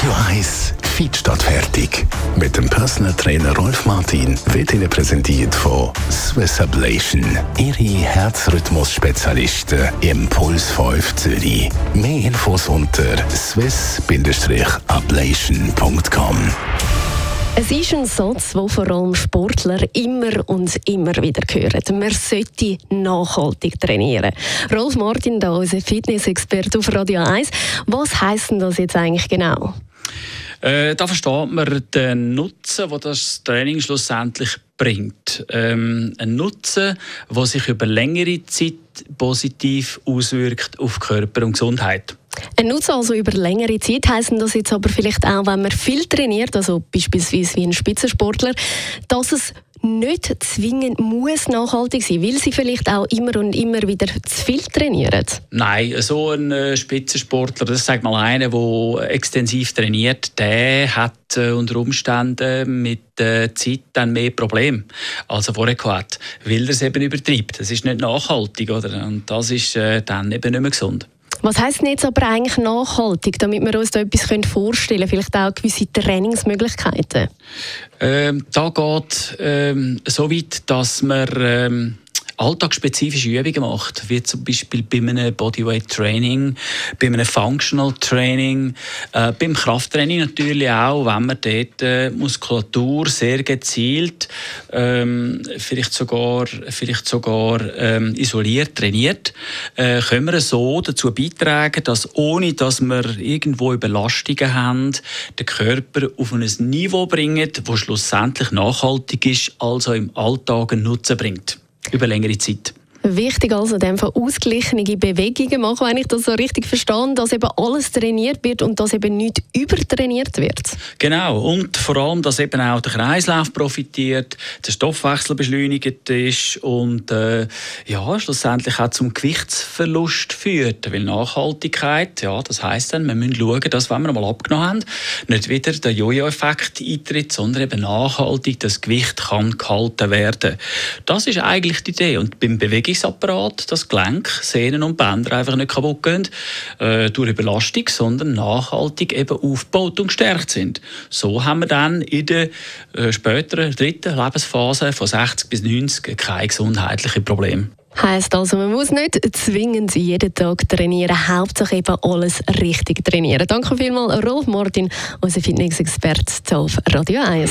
Radio 1 Feed statt fertig. Mit dem Personal Trainer Rolf Martin wird Ihnen präsentiert von Swiss Ablation. Ihre Herzrhythmus-Spezialisten im Puls 5 Zürich. Mehr Infos unter swiss-ablation.com. Es ist ein Satz, den vor allem Sportler immer und immer wieder hören. Man sollte nachhaltig trainieren. Rolf Martin, da unser Fitnessexperte auf Radio 1. Was heisst denn das jetzt eigentlich genau? Äh, da versteht man den Nutzen, den das Training schlussendlich bringt. Ähm, ein Nutzen, der sich über längere Zeit positiv auswirkt auf Körper und Gesundheit. Ein Nutzen also über längere Zeit heisst das jetzt aber vielleicht auch, wenn man viel trainiert, also beispielsweise wie ein Spitzensportler, dass es nicht zwingend muss nachhaltig sein, weil sie vielleicht auch immer und immer wieder zu viel trainieren? Nein, so ein äh, Spitzensportler, das sagt mal einer, der extensiv trainiert, der hat äh, unter Umständen mit der Zeit dann mehr Probleme als er vorher hatte, weil er es eben übertreibt. Das ist nicht nachhaltig, oder? Und das ist äh, dann eben nicht mehr gesund. Was heisst denn jetzt aber eigentlich nachhaltig, damit wir uns da etwas vorstellen können? Vielleicht auch gewisse Trainingsmöglichkeiten? Ähm, da geht ähm, so weit, dass man ähm, alltagsspezifische Übungen macht, wie zum Beispiel bei einem Bodyweight Training, bei einem Functional Training, äh, beim Krafttraining natürlich auch, wenn man dort äh, Muskulatur sehr gezielt, ähm, vielleicht sogar, vielleicht sogar ähm, isoliert trainiert, äh, können wir so dazu beitragen, dass ohne dass wir irgendwo Überlastungen haben, den Körper auf ein Niveau bringen, das schlussendlich nachhaltig ist, also im Alltag einen Nutzen bringt über längere Zeit. Wichtig also, in dem Fall ausgeglichene Bewegungen machen, wenn ich das so richtig verstehe, dass eben alles trainiert wird und dass eben nicht übertrainiert wird. Genau, und vor allem, dass eben auch der Kreislauf profitiert, der Stoffwechsel beschleunigt ist und äh, ja, schlussendlich auch zum Gewichtsverlust führt. Weil Nachhaltigkeit, ja, das heisst dann, wir müssen schauen, dass, wenn wir mal abgenommen haben, nicht wieder der Jojo-Effekt eintritt, sondern eben nachhaltig das Gewicht kann gehalten werden. Das ist eigentlich die Idee. Und beim Bewegen Bewegungsapparat, das Gelenk, Sehnen und Bänder einfach nicht kaputt gehen äh, durch Überlastung, sondern nachhaltig eben aufgebaut und gestärkt sind. So haben wir dann in der äh, späteren dritten Lebensphase von 60 bis 90 keine gesundheitlichen Probleme. Heißt also, man muss nicht zwingend jeden Tag trainieren, Hauptsache eben alles richtig trainieren. Danke vielmals, Rolf Martin, unser Fitness-Experte auf Radio 1.